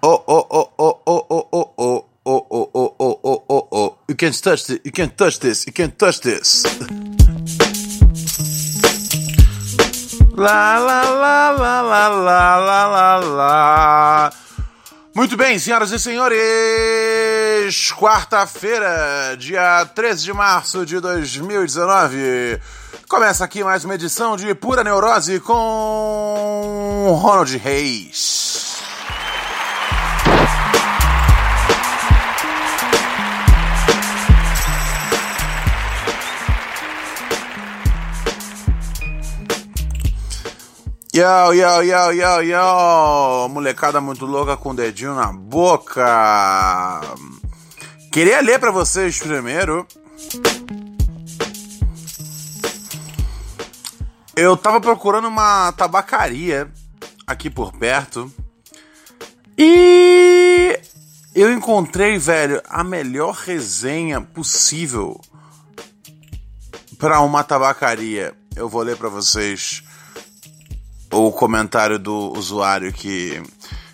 Oh, oh, oh, oh, oh, oh, oh, oh, oh, oh, oh, oh, oh, oh, oh. You can't touch this. You can't touch this. You can't touch this. La, la, la, la, la, la, la, la, la. Muito bem, senhoras e senhores. Quarta-feira, dia 13 de março de 2019. Começa aqui mais uma edição de Pura Neurose com Ronald Reis. Yo, yo, yo, yo, yo! Molecada muito louca com o dedinho na boca. Queria ler pra vocês primeiro. Eu tava procurando uma tabacaria aqui por perto. E eu encontrei, velho, a melhor resenha possível para uma tabacaria. Eu vou ler pra vocês o comentário do usuário que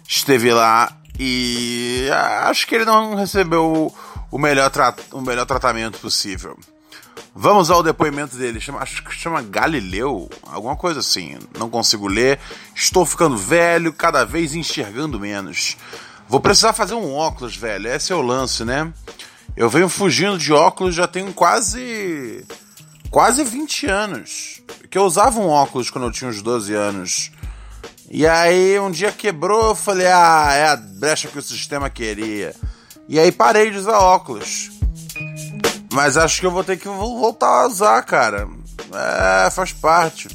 esteve lá e acho que ele não recebeu o melhor, o melhor tratamento possível. Vamos ao depoimento dele. Chama, acho que chama Galileu, alguma coisa assim. Não consigo ler. Estou ficando velho, cada vez enxergando menos. Vou precisar fazer um óculos, velho. Esse é o lance, né? Eu venho fugindo de óculos já tenho quase. Quase 20 anos. Que eu usava um óculos quando eu tinha uns 12 anos. E aí um dia quebrou, eu falei, ah, é a brecha que o sistema queria. E aí parei de usar óculos. Mas acho que eu vou ter que voltar a usar, cara. É, faz parte.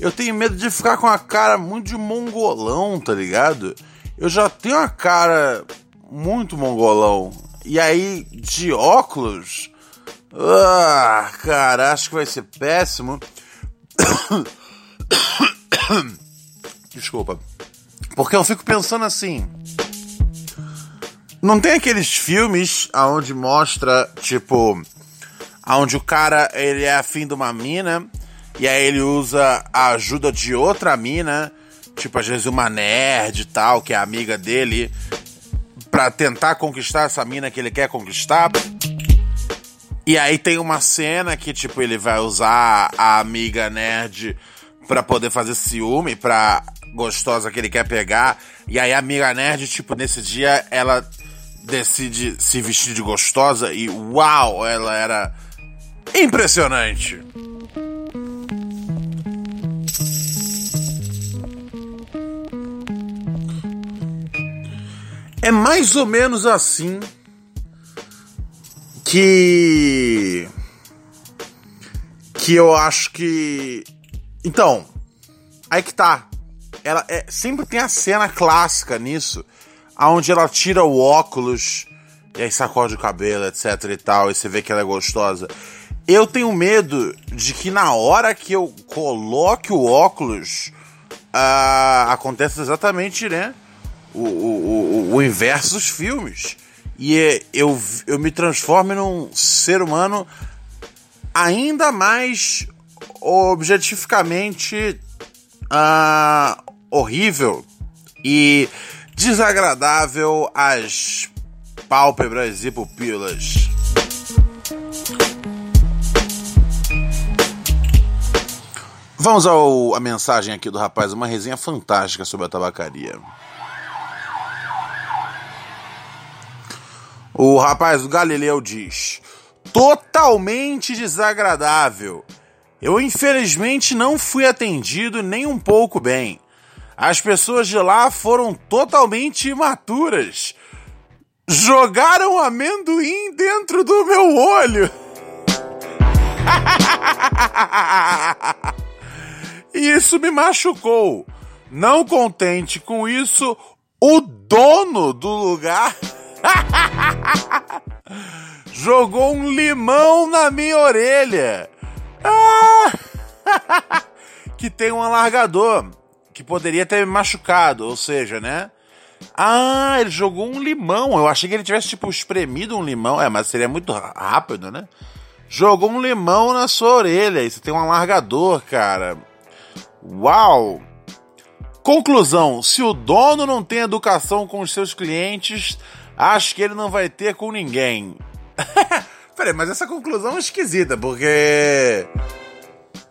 Eu tenho medo de ficar com a cara muito de mongolão, tá ligado? Eu já tenho a cara muito mongolão. E aí, de óculos. Ah, cara, acho que vai ser péssimo. Desculpa. Porque eu fico pensando assim. Não tem aqueles filmes aonde mostra, tipo, aonde o cara ele é afim de uma mina e aí ele usa a ajuda de outra mina, tipo às vezes uma nerd e tal, que é amiga dele, pra tentar conquistar essa mina que ele quer conquistar. E aí tem uma cena que tipo ele vai usar a amiga nerd pra poder fazer ciúme pra gostosa que ele quer pegar. E aí a amiga nerd, tipo, nesse dia ela decide se vestir de gostosa e uau, ela era impressionante. É mais ou menos assim que que eu acho que então, aí que tá. Ela é, sempre tem a cena clássica nisso, aonde ela tira o óculos e aí sacode o cabelo, etc e tal, e você vê que ela é gostosa. Eu tenho medo de que na hora que eu coloque o óculos, uh, aconteça exatamente, né? O, o, o, o inverso dos filmes. E é, eu, eu me transformo num ser humano ainda mais objetificamente uh, horrível e desagradável às pálpebras e pupilas. Vamos ao a mensagem aqui do rapaz, uma resenha fantástica sobre a tabacaria. O rapaz do Galileu diz: totalmente desagradável. Eu infelizmente não fui atendido nem um pouco bem. As pessoas de lá foram totalmente imaturas. Jogaram amendoim dentro do meu olho. Isso me machucou. Não contente com isso, o dono do lugar jogou um limão na minha orelha. Ah! que tem um alargador que poderia ter me machucado, ou seja, né? Ah, ele jogou um limão. Eu achei que ele tivesse, tipo, espremido um limão. É, mas seria muito rápido, né? Jogou um limão na sua orelha. Você tem um alargador, cara. Uau! Conclusão: se o dono não tem educação com os seus clientes, acho que ele não vai ter com ninguém. Peraí, mas essa conclusão é esquisita, porque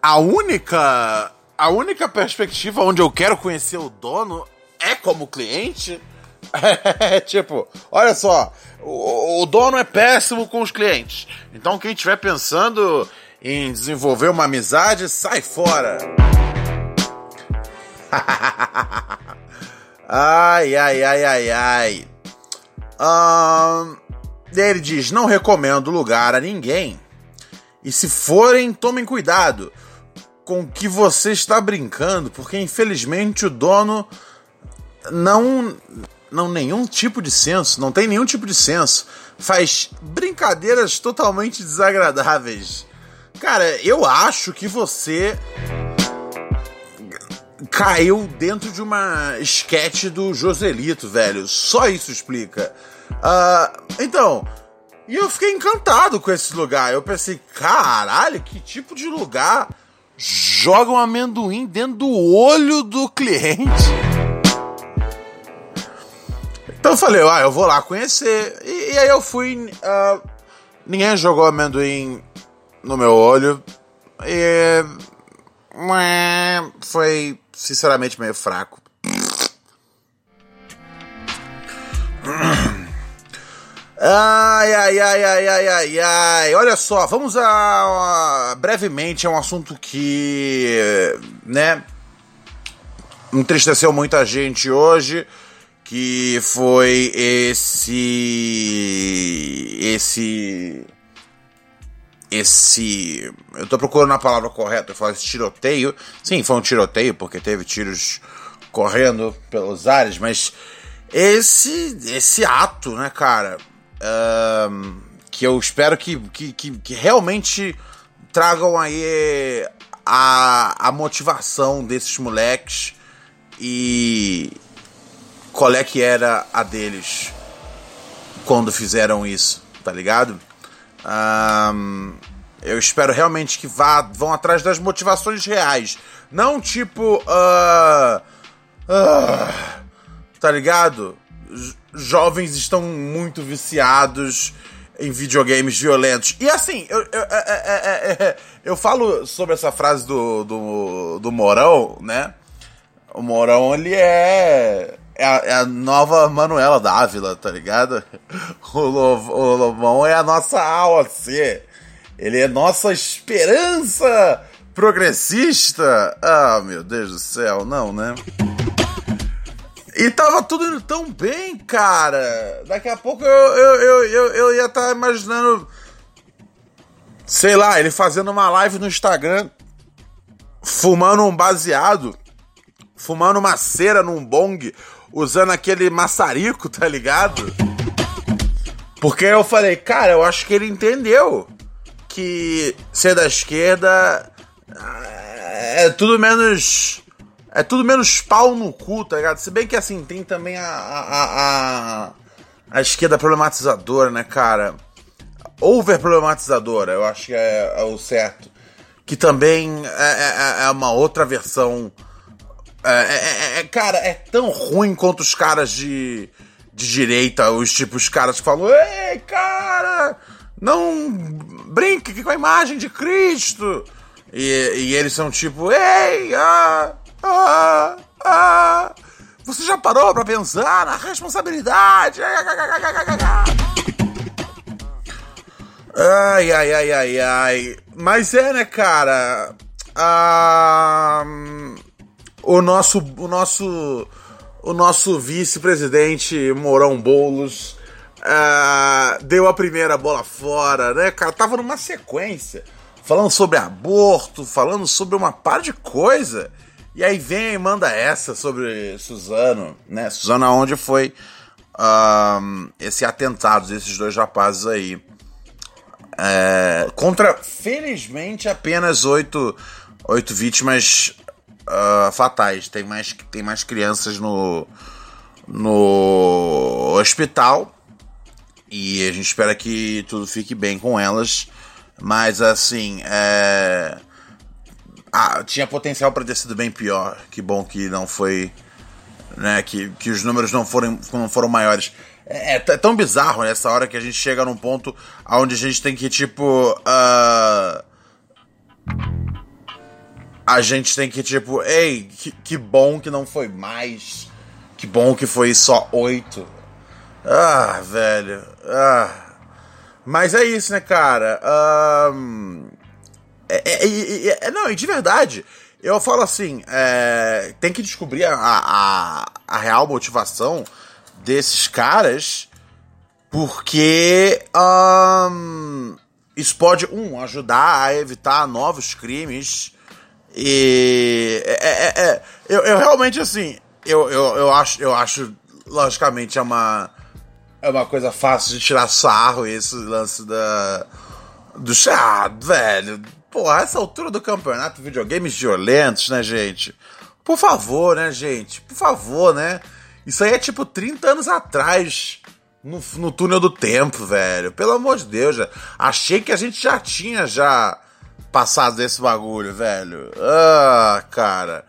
a única a única perspectiva onde eu quero conhecer o dono é como cliente. É tipo, olha só, o, o, dono é péssimo com os clientes. Então quem estiver pensando em desenvolver uma amizade, sai fora. ai, ai, ai, ai, ai. Um, ele diz: não recomendo lugar a ninguém. E se forem, tomem cuidado com o que você está brincando, porque infelizmente o dono não não nenhum tipo de senso, não tem nenhum tipo de senso, faz brincadeiras totalmente desagradáveis. Cara, eu acho que você caiu dentro de uma esquete do Joselito, velho. Só isso explica. Uh, então, e eu fiquei encantado com esse lugar. Eu pensei, caralho, que tipo de lugar joga um amendoim dentro do olho do cliente? Então eu falei, ah, eu vou lá conhecer. E, e aí eu fui. Uh, ninguém jogou amendoim no meu olho. E. Foi sinceramente meio fraco. Ai, ai, ai, ai, ai, ai, ai. Olha só, vamos a, a brevemente a um assunto que, né, entristeceu muita gente hoje, que foi esse esse esse. Eu tô procurando a palavra correta, eu falo esse tiroteio. Sim, foi um tiroteio, porque teve tiros correndo pelos ares, mas esse esse ato, né, cara? Que eu espero que, que, que, que, realmente tragam aí a, a motivação desses moleques e qual é que era a deles quando fizeram isso, tá ligado? Um, eu espero realmente que vá, vão atrás das motivações reais. Não tipo. Uh, uh, tá ligado? Jovens estão muito viciados em videogames violentos. E assim, eu, eu, é, é, é, eu falo sobre essa frase do, do, do Morão, né? O Morão, ele é é a, é a, nova Manuela Dávila, tá ligado? O, o Lobão é a nossa AOC. Ele é nossa esperança progressista. Ah, meu Deus do céu, não, né? E tava tudo indo tão bem, cara. Daqui a pouco eu, eu, eu, eu, eu ia estar tá imaginando. Sei lá, ele fazendo uma live no Instagram, fumando um baseado, fumando uma cera num bong, usando aquele maçarico, tá ligado? Porque eu falei, cara, eu acho que ele entendeu que ser da esquerda é tudo menos. É tudo menos pau no cu, tá ligado? Se bem que assim, tem também a, a, a, a esquerda problematizadora, né, cara? Over problematizadora, eu acho que é, é o certo. Que também é, é, é uma outra versão é é, é, é, cara, é tão ruim quanto os caras de, de direita, os tipos, os caras que falam: Ei, cara, não brinque com a imagem de Cristo. E, e eles são tipo: Ei, ah, ah, ah. Você já parou pra pensar na responsabilidade? Ai, ai, ai, ai, ai. Mas é, né, cara? Ah o nosso, o nosso, o nosso vice-presidente Mourão Boulos uh, deu a primeira bola fora, né, cara? Tava numa sequência, falando sobre aborto, falando sobre uma par de coisa. E aí vem e manda essa sobre Suzano, né? Suzano, onde foi um, esse atentado desses dois rapazes aí. É, contra, felizmente, apenas oito, oito vítimas uh, fatais. Tem mais, tem mais crianças no, no hospital. E a gente espera que tudo fique bem com elas. Mas assim, é... ah, tinha potencial para ter sido bem pior. Que bom que não foi. Né, que, que os números não foram, não foram maiores. É, é, é tão bizarro nessa hora que a gente chega num ponto onde a gente tem que, tipo. Uh... A gente tem que, tipo, ei, que, que bom que não foi mais. Que bom que foi só oito. Ah, velho. Ah. Mas é isso, né, cara? Um, é, é, é, é, não, e de verdade, eu falo assim: é, tem que descobrir a, a, a, real motivação desses caras, porque um, isso pode, um, ajudar a evitar novos crimes. E é, é, é, eu, eu realmente, assim, eu, eu, eu, acho, eu acho, logicamente, é uma é uma coisa fácil de tirar sarro esse lance da. Do chato, velho. Porra, essa altura do campeonato, videogames violentos, né, gente? Por favor, né, gente? Por favor, né? Isso aí é tipo 30 anos atrás. No, no túnel do tempo, velho. Pelo amor de Deus, já. Achei que a gente já tinha já passado desse bagulho, velho. Ah, cara.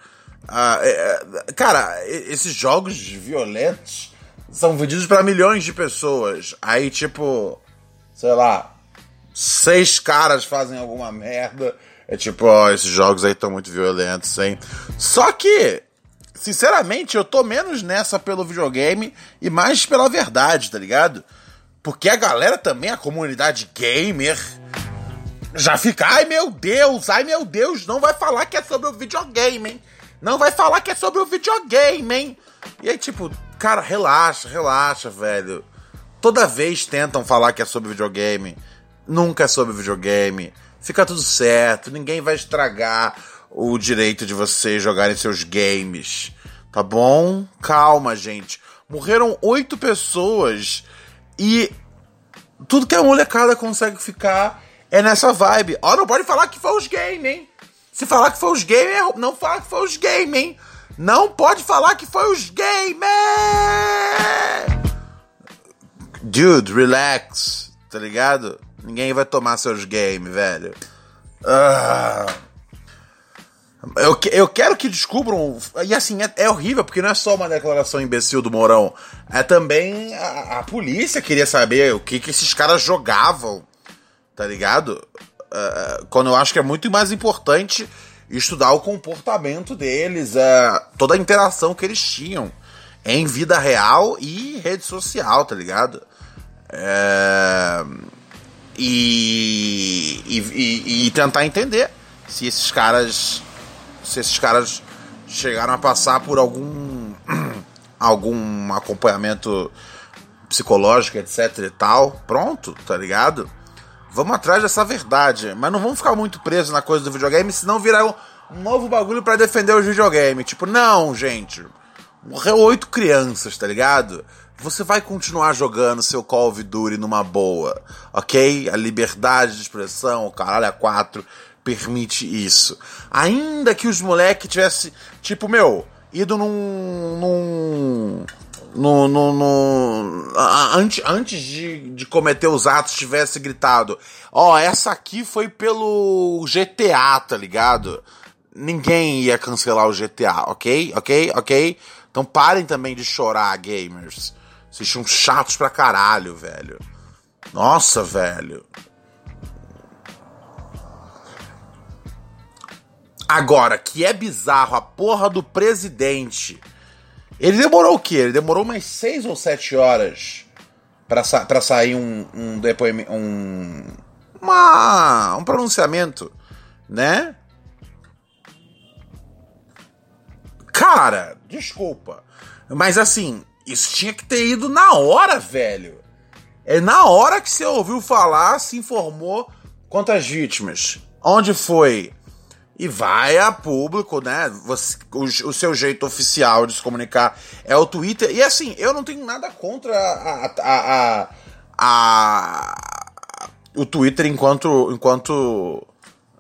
Ah, é, é cara, esses jogos violentos são vendidos para milhões de pessoas. Aí, tipo, sei lá, seis caras fazem alguma merda. É tipo, ó, esses jogos aí estão muito violentos, hein? Só que, sinceramente, eu tô menos nessa pelo videogame e mais pela verdade, tá ligado? Porque a galera também, a comunidade gamer, já fica, ai meu Deus, ai meu Deus, não vai falar que é sobre o videogame, hein? Não vai falar que é sobre o videogame, hein? E aí, tipo, Cara, relaxa, relaxa, velho. Toda vez tentam falar que é sobre videogame. Nunca é sobre videogame. Fica tudo certo. Ninguém vai estragar o direito de vocês jogarem seus games. Tá bom? Calma, gente. Morreram oito pessoas e tudo que a molecada consegue ficar é nessa vibe. Ó, oh, não pode falar que foi os games, hein? Se falar que foi os games, é não fala que foi os games, hein? Não pode falar que foi os gamers! Dude, relax, tá ligado? Ninguém vai tomar seus games, velho. Ah. Eu, eu quero que descubram. E assim, é, é, horrível, porque não é só uma declaração imbecil do Mourão. É também a, a polícia queria saber o que, que esses caras jogavam, tá ligado? Uh, quando eu acho que é muito mais importante estudar o comportamento deles, é, toda a interação que eles tinham em vida real e rede social, tá ligado? É, e, e, e, tentar entender se esses caras se esses caras chegaram a passar por algum algum acompanhamento psicológico, etc e tal. Pronto, tá ligado? Vamos atrás dessa verdade. Mas não vamos ficar muito presos na coisa do videogame, senão virar um, novo bagulho para defender os videogames. Tipo, não, gente. Morreu oito crianças, tá ligado? Você vai continuar jogando seu Call of Duty numa boa, ok? A liberdade de expressão, o caralho a quatro, permite isso. Ainda que os moleques tivessem, tipo, meu, ido num. num no, no, no antes, antes de, de cometer os atos tivesse gritado, ó, oh, essa aqui foi pelo GTA, tá ligado? Ninguém ia cancelar o GTA, ok? Ok? Ok? Então parem também de chorar, gamers. Vocês são chatos pra caralho, velho. Nossa, velho. Agora, que é bizarro a porra do presidente ele demorou o quê? Ele demorou umas 6 ou 7 horas para sa pra sair um, um depoimento. Um, uma, um pronunciamento, né? Cara, desculpa. Mas assim, isso tinha que ter ido na hora, velho. É na hora que você ouviu falar, se informou quantas vítimas. Onde foi? e vai a público, né? Você, o, o, seu jeito oficial de se comunicar é o Twitter. E assim, eu não tenho nada contra a, a, a, a o Twitter enquanto enquanto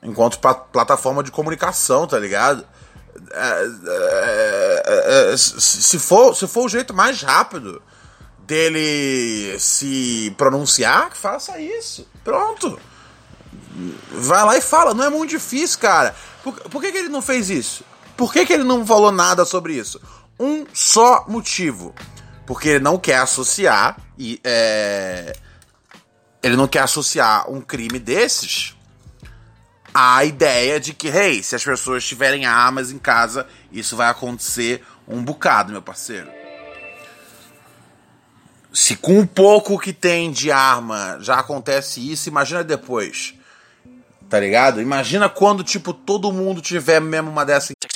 enquanto plataforma de comunicação, tá ligado? Se for se for o jeito mais rápido dele se pronunciar, faça isso. Pronto. Vai lá e fala, não é muito difícil, cara. Por, por que, que ele não fez isso? Por que, que ele não falou nada sobre isso? Um só motivo. Porque ele não quer associar e é, ele não quer associar um crime desses à ideia de que, hey, se as pessoas tiverem armas em casa, isso vai acontecer um bocado, meu parceiro. Se com o pouco que tem de arma já acontece isso, imagina depois. Tá ligado? Imagina quando, tipo, todo mundo tiver mesmo uma dessa.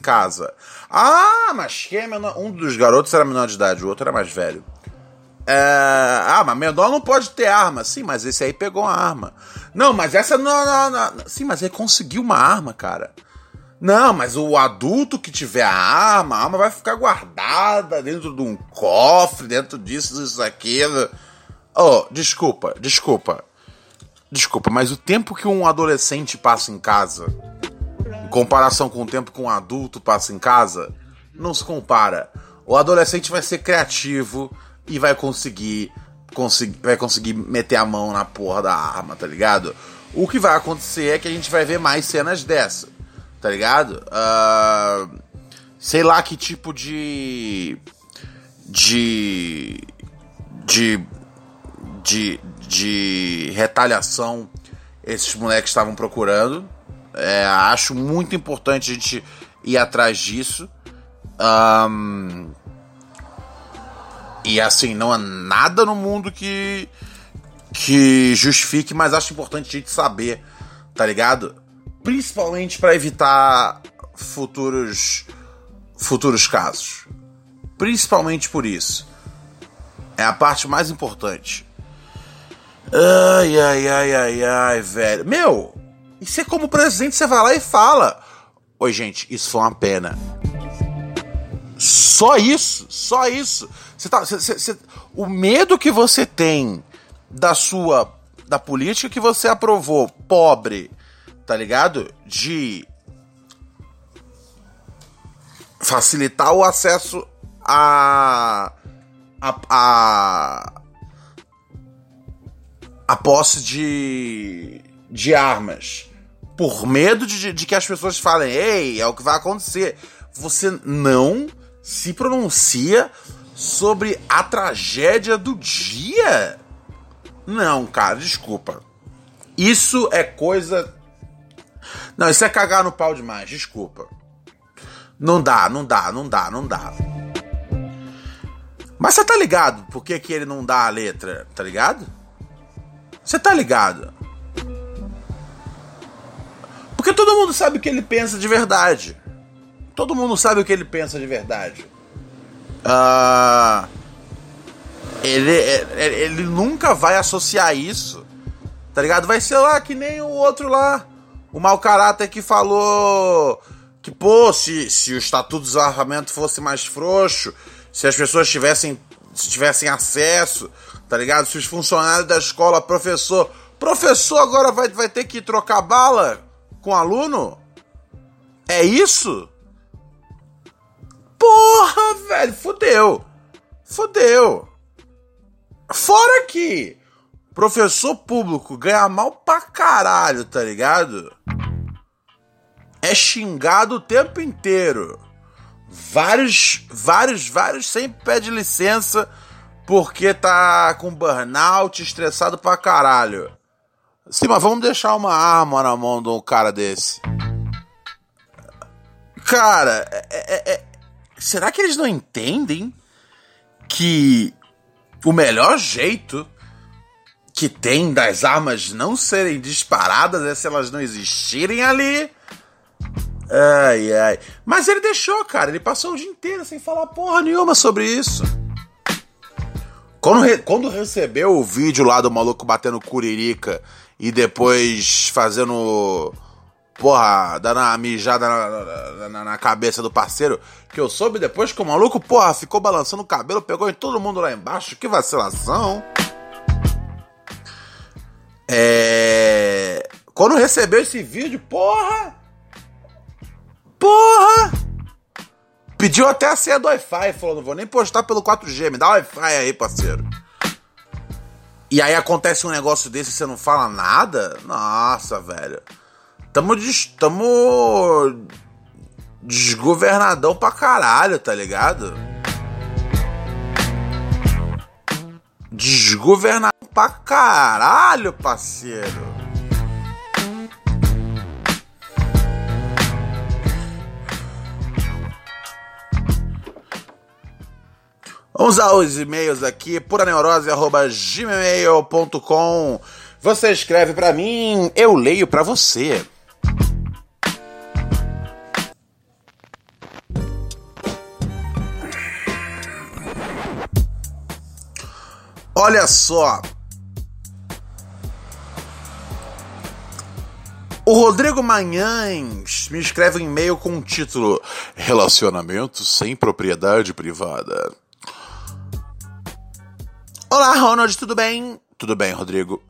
Casa. Ah, mas quem é menor? Um dos garotos era menor de idade, o outro era mais velho. É... Ah, mas menor não pode ter arma. Sim, mas esse aí pegou uma arma. Não, mas essa não, não, não. Sim, mas ele conseguiu uma arma, cara. Não, mas o adulto que tiver a arma, a arma vai ficar guardada dentro de um cofre, dentro disso, isso, aquilo. Oh, desculpa, desculpa. Desculpa, mas o tempo que um adolescente passa em casa, em comparação com o tempo que um adulto passa em casa, não se compara. O adolescente vai ser criativo e vai conseguir, conseguir, vai conseguir meter a mão na porra da arma, tá ligado? O que vai acontecer é que a gente vai ver mais cenas dessa, tá ligado? Uh, sei lá que tipo de. de. de. de, de retaliação esses moleques estavam procurando. É, acho muito importante a gente ir atrás disso. Um, e assim, não há nada no mundo que, que justifique, mas acho importante a gente saber, tá ligado? Principalmente para evitar futuros futuros casos. Principalmente por isso. É a parte mais importante. Ai, ai, ai, ai, ai, velho. Meu, e você como presidente, você vai lá e fala. Oi, gente, isso foi uma pena. Só isso, só isso. Você tá, você, você, o medo que você tem da sua, da política que você aprovou, pobre, tá ligado? De facilitar o acesso a, a, a a posse de, de armas por medo de, de que as pessoas falem, ei, é o que vai acontecer. Você não se pronuncia sobre a tragédia do dia? Não, cara, desculpa. Isso é coisa. Não, isso é cagar no pau demais, desculpa. Não dá, não dá, não dá, não dá. Mas você tá ligado por que, que ele não dá a letra, tá ligado? Você tá ligado? Porque todo mundo sabe o que ele pensa de verdade. Todo mundo sabe o que ele pensa de verdade. Uh, ele, ele, ele nunca vai associar isso. Tá ligado? Vai ser lá que nem o outro lá. O mau caráter que falou que, pô, se, se o estatuto do desarmamento fosse mais frouxo, se as pessoas tivessem, tivessem acesso tá ligado? Se os funcionários da escola, professor. Professor agora vai, vai ter que trocar bala com aluno? É isso? Porra, velho, fodeu. Fodeu. Fora que professor público ganha mal pra caralho, tá ligado? É xingado o tempo inteiro. Vários, vários, vários sempre pede licença porque tá com burnout, estressado pra caralho. Sim, mas vamos deixar uma arma na mão de um cara desse. Cara, é, é, é, será que eles não entendem que o melhor jeito que tem das armas não serem disparadas é se elas não existirem ali? Ai, ai. Mas ele deixou, cara. Ele passou o dia inteiro sem falar porra nenhuma sobre isso. Quando, re quando recebeu o vídeo lá do maluco batendo curirica e depois fazendo. Porra, dando uma mijada na, na, na, cabeça do parceiro. Que eu soube depois que o maluco, porra, ficou balançando o cabelo, pegou em todo mundo lá embaixo. Que vacilação. É. Quando recebeu esse vídeo, porra! Porra! Pediu até a senha do Wi-Fi, falou: não vou nem postar pelo 4G, me dá Wi-Fi aí, parceiro. E aí acontece um negócio desse e você não fala nada? Nossa, velho. Tamo, des, tamo desgovernadão pra caralho, tá ligado? Desgovernadão pra caralho, parceiro. Vamos aos e-mails aqui, puraneurose.gmail.com. Você escreve para mim, eu leio para você. Olha só. O Rodrigo Manhães me escreve um e-mail com o título Relacionamento sem propriedade privada. Olá, Ronald, tudo bem? Tudo bem, Rodrigo.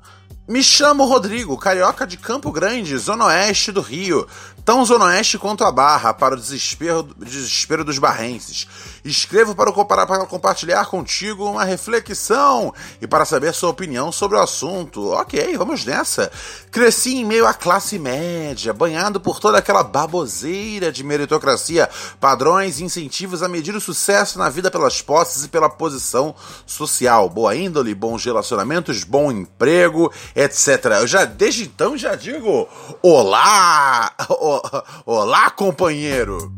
Me chamo Rodrigo, carioca de Campo Grande, zona oeste do Rio. Tão zona oeste quanto a Barra, para o desespero, desespero dos barrenses. Escrevo para, para, para compartilhar contigo uma reflexão e para saber sua opinião sobre o assunto. Ok, vamos nessa. Cresci em meio à classe média, banhado por toda aquela baboseira de meritocracia, padrões e incentivos a medir o sucesso na vida pelas posses e pela posição social. Boa índole, bons relacionamentos, bom emprego etc. Eu já desde então já digo: "Olá! Olá, companheiro!"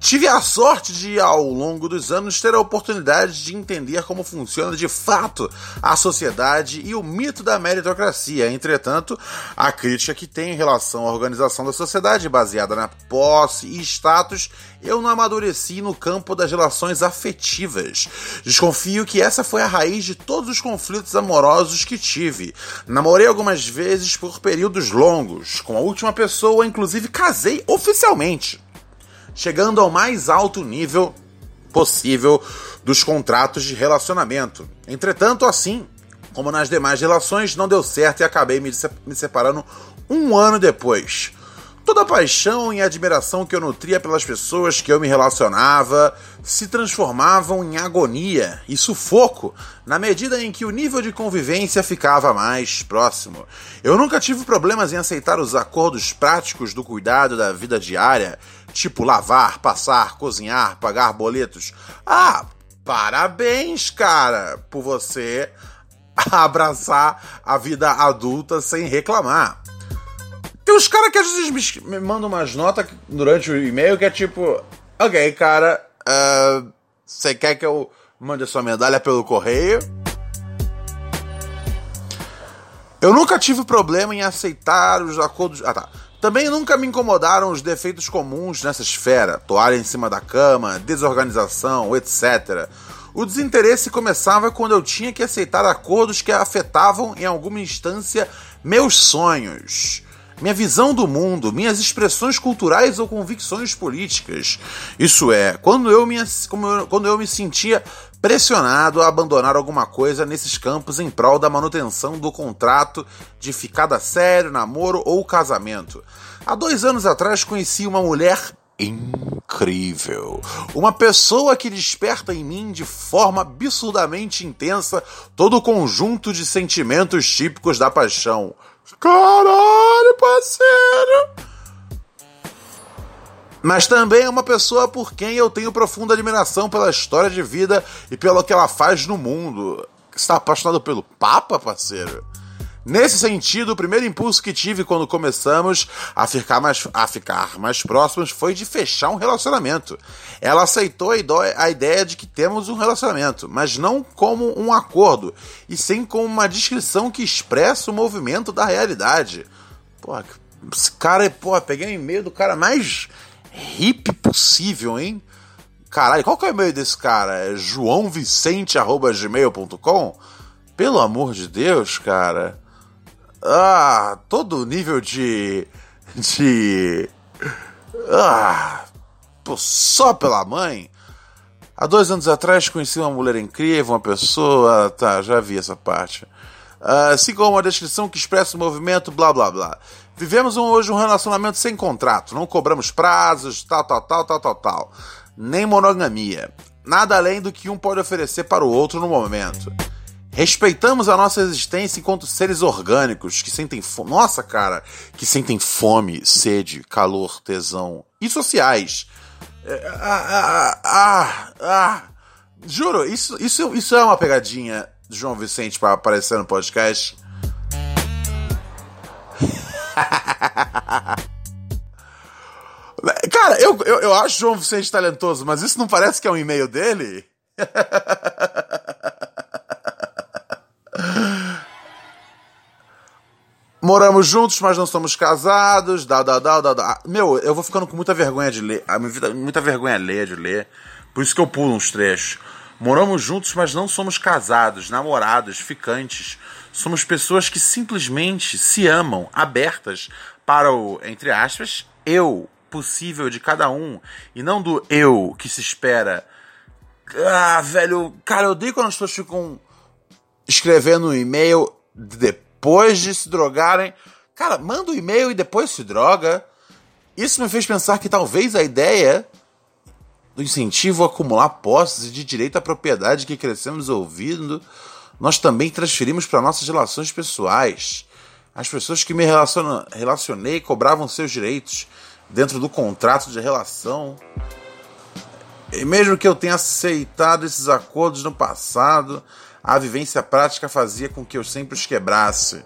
Tive a sorte de, ao longo dos anos, ter a oportunidade de entender como funciona de fato a sociedade e o mito da meritocracia. Entretanto, a crítica que tem em relação à organização da sociedade baseada na posse e status, eu não amadureci no campo das relações afetivas. Desconfio que essa foi a raiz de todos os conflitos amorosos que tive. Namorei algumas vezes por períodos longos. Com a última pessoa, inclusive, casei oficialmente chegando ao mais alto nível possível dos contratos de relacionamento. Entretanto, assim como nas demais relações, não deu certo e acabei me separando um ano depois. Toda a paixão e admiração que eu nutria pelas pessoas que eu me relacionava se transformavam em agonia e sufoco na medida em que o nível de convivência ficava mais próximo. Eu nunca tive problemas em aceitar os acordos práticos do cuidado da vida diária, tipo lavar, passar, cozinhar, pagar boletos. Ah, parabéns, cara, por você abraçar a vida adulta sem reclamar. Tem uns caras que às vezes me mandam umas notas durante o e-mail que é tipo: Ok, cara, uh, você quer que eu mande a sua medalha pelo correio? Eu nunca tive problema em aceitar os acordos. Ah, tá. Também nunca me incomodaram os defeitos comuns nessa esfera: toalha em cima da cama, desorganização, etc. O desinteresse começava quando eu tinha que aceitar acordos que afetavam, em alguma instância, meus sonhos minha visão do mundo, minhas expressões culturais ou convicções políticas. Isso é, quando eu me, quando eu me sentia pressionado a abandonar alguma coisa nesses campos em prol da manutenção do contrato de ficada sério, namoro ou casamento. Há dois anos atrás conheci uma mulher incrível. Uma pessoa que desperta em mim de forma absurdamente intensa todo o conjunto de sentimentos típicos da paixão. Caralho, parceiro! Mas também é uma pessoa por quem eu tenho profunda admiração pela história de vida e pelo que ela faz no mundo. Está apaixonado pelo Papa, parceiro? Nesse sentido, o primeiro impulso que tive quando começamos a ficar mais, a ficar mais próximos foi de fechar um relacionamento. Ela aceitou a ideia de que temos um relacionamento, mas não como um acordo, e sim como uma descrição que expressa o movimento da realidade. Pô, esse cara, é, pô, peguei o e-mail do cara mais hip possível, hein? Caralho, qual que é o e-mail desse cara? É joãovicente.gmail.com? Pelo amor de Deus, cara. Ah, todo nível de. de. Ah, só pela mãe. Há dois anos atrás conheci uma mulher incrível, uma pessoa. Tá, já vi essa parte. Uh, assim como uma descrição que expressa o movimento, blá blá blá. Vivemos um, hoje um relacionamento sem contrato, não cobramos prazos, tal, tal, tal, tal, tal, tal. Nem monogamia. Nada além do que um pode oferecer para o outro no momento. Respeitamos a nossa existência enquanto seres orgânicos que sentem fome. Nossa, cara, que sentem fome, sede, calor, tesão. E sociais. Ah, ah, ah, ah. Juro, isso, isso, isso é uma pegadinha de João Vicente para aparecer no podcast. Cara, eu, eu, eu acho João Vicente talentoso, mas isso não parece que é um e-mail dele? Moramos juntos, mas não somos casados. Dá, dá, dá, dá, dá. Meu, eu vou ficando com muita vergonha de ler. Muita vergonha ler, de ler. Por isso que eu pulo uns trechos. Moramos juntos, mas não somos casados, namorados, ficantes. Somos pessoas que simplesmente se amam, abertas para o, entre aspas, eu possível de cada um. E não do eu que se espera. Ah, velho, cara, eu odeio quando as pessoas ficam escrevendo um e-mail depois de se drogarem. Cara, manda o um e-mail e depois se droga. Isso me fez pensar que talvez a ideia do incentivo a acumular posses de direito à propriedade que crescemos ouvindo, nós também transferimos para nossas relações pessoais. As pessoas que me relacionei cobravam seus direitos dentro do contrato de relação. E mesmo que eu tenha aceitado esses acordos no passado, a vivência prática fazia com que eu sempre os quebrasse.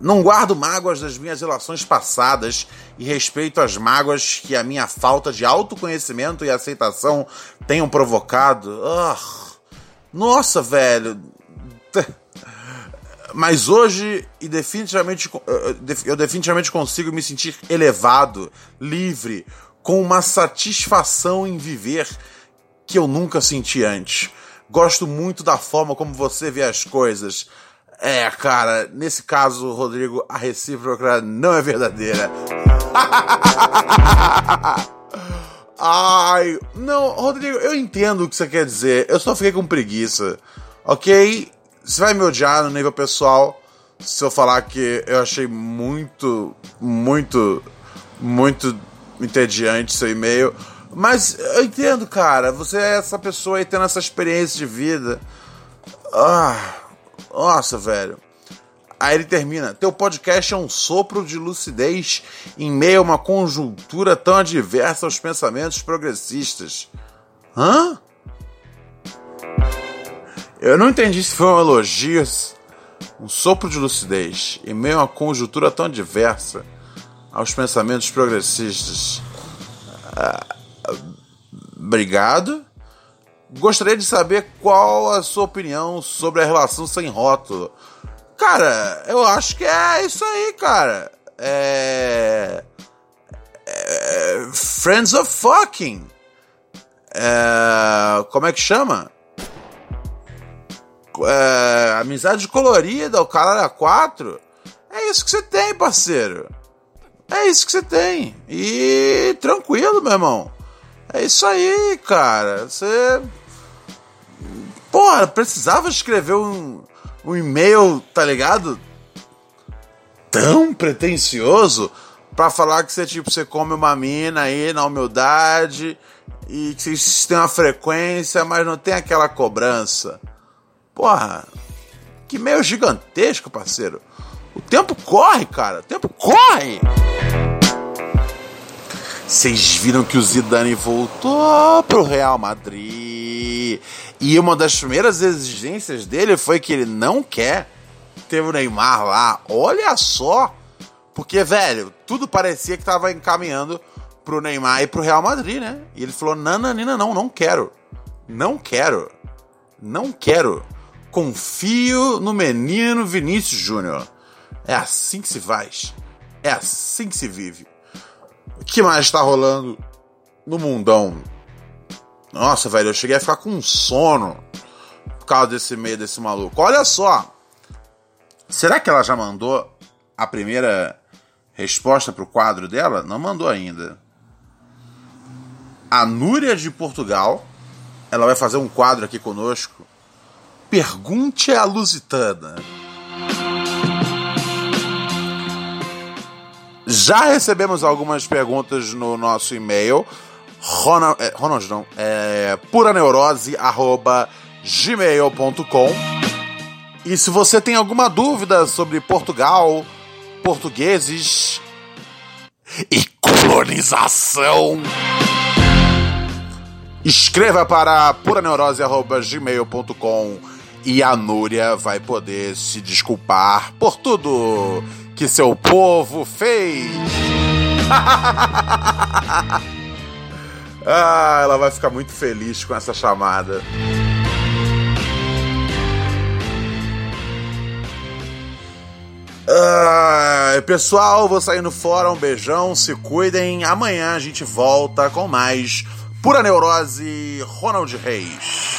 Não guardo mágoas das minhas relações passadas e respeito as mágoas que a minha falta de autoconhecimento e aceitação tenham provocado. Uh, nossa, velho. Mas hoje e definitivamente eu definitivamente consigo me sentir elevado, livre, com uma satisfação em viver que eu nunca senti antes. Gosto muito da forma como você vê as coisas. É, cara, nesse caso, Rodrigo, a recíproca não é verdadeira. Ai, não, Rodrigo, eu entendo o que você quer dizer. Eu só fiquei com preguiça. Ok? Você vai me odiar no nível pessoal se eu falar que eu achei muito, muito, muito entediante seu e-mail. Mas eu entendo, cara. Você é essa pessoa aí tendo essa experiência de vida. Ah, nossa, velho. Aí ele termina: Teu podcast é um sopro de lucidez em meio a uma conjuntura tão adversa aos pensamentos progressistas. Hã? Eu não entendi se foi um elogio, um sopro de lucidez em meio a uma conjuntura tão adversa aos pensamentos progressistas. Ah, Obrigado. Gostaria de saber qual a sua opinião sobre a relação sem rótulo. Cara, eu acho que é isso aí, cara. É. é... Friends of Fucking. É... Como é que chama? É... Amizade colorida, o cara era quatro. É isso que você tem, parceiro. É isso que você tem. E tranquilo, meu irmão. É isso aí, cara. Você. Porra, precisava escrever um, um e-mail, tá ligado? Tão pretencioso pra falar que você, tipo, você come uma mina aí na humildade e que vocês têm uma frequência, mas não tem aquela cobrança. Porra, que meio gigantesco, parceiro. O tempo corre, cara. O tempo corre. Vocês viram que o Zidane voltou pro Real Madrid. E uma das primeiras exigências dele foi que ele não quer ter o Neymar lá. Olha só. Porque, velho, tudo parecia que tava encaminhando pro Neymar e pro Real Madrid, né? E ele falou: Nananina, não, não quero. Não quero. Não quero. Confio no menino Vinícius Júnior. É assim que se faz. É assim que se vive. O que mais está rolando no mundão? Nossa, velho, eu cheguei a ficar com sono por causa desse meio desse maluco. Olha só. Será que ela já mandou a primeira resposta pro quadro dela? Não mandou ainda. A Núria de Portugal, ela vai fazer um quadro aqui conosco. Pergunte a Lusitana. Já recebemos algumas perguntas no nosso e-mail. Ronald, é, Ronald não, é puraneurose.gmail.com E se você tem alguma dúvida sobre Portugal, portugueses e colonização, escreva para puraneurose.gmail.com e a Núria vai poder se desculpar por tudo que seu povo fez. ah, ela vai ficar muito feliz com essa chamada. Ah, pessoal, vou sair no fora. Um beijão, se cuidem. Amanhã a gente volta com mais Pura Neurose Ronald Reis.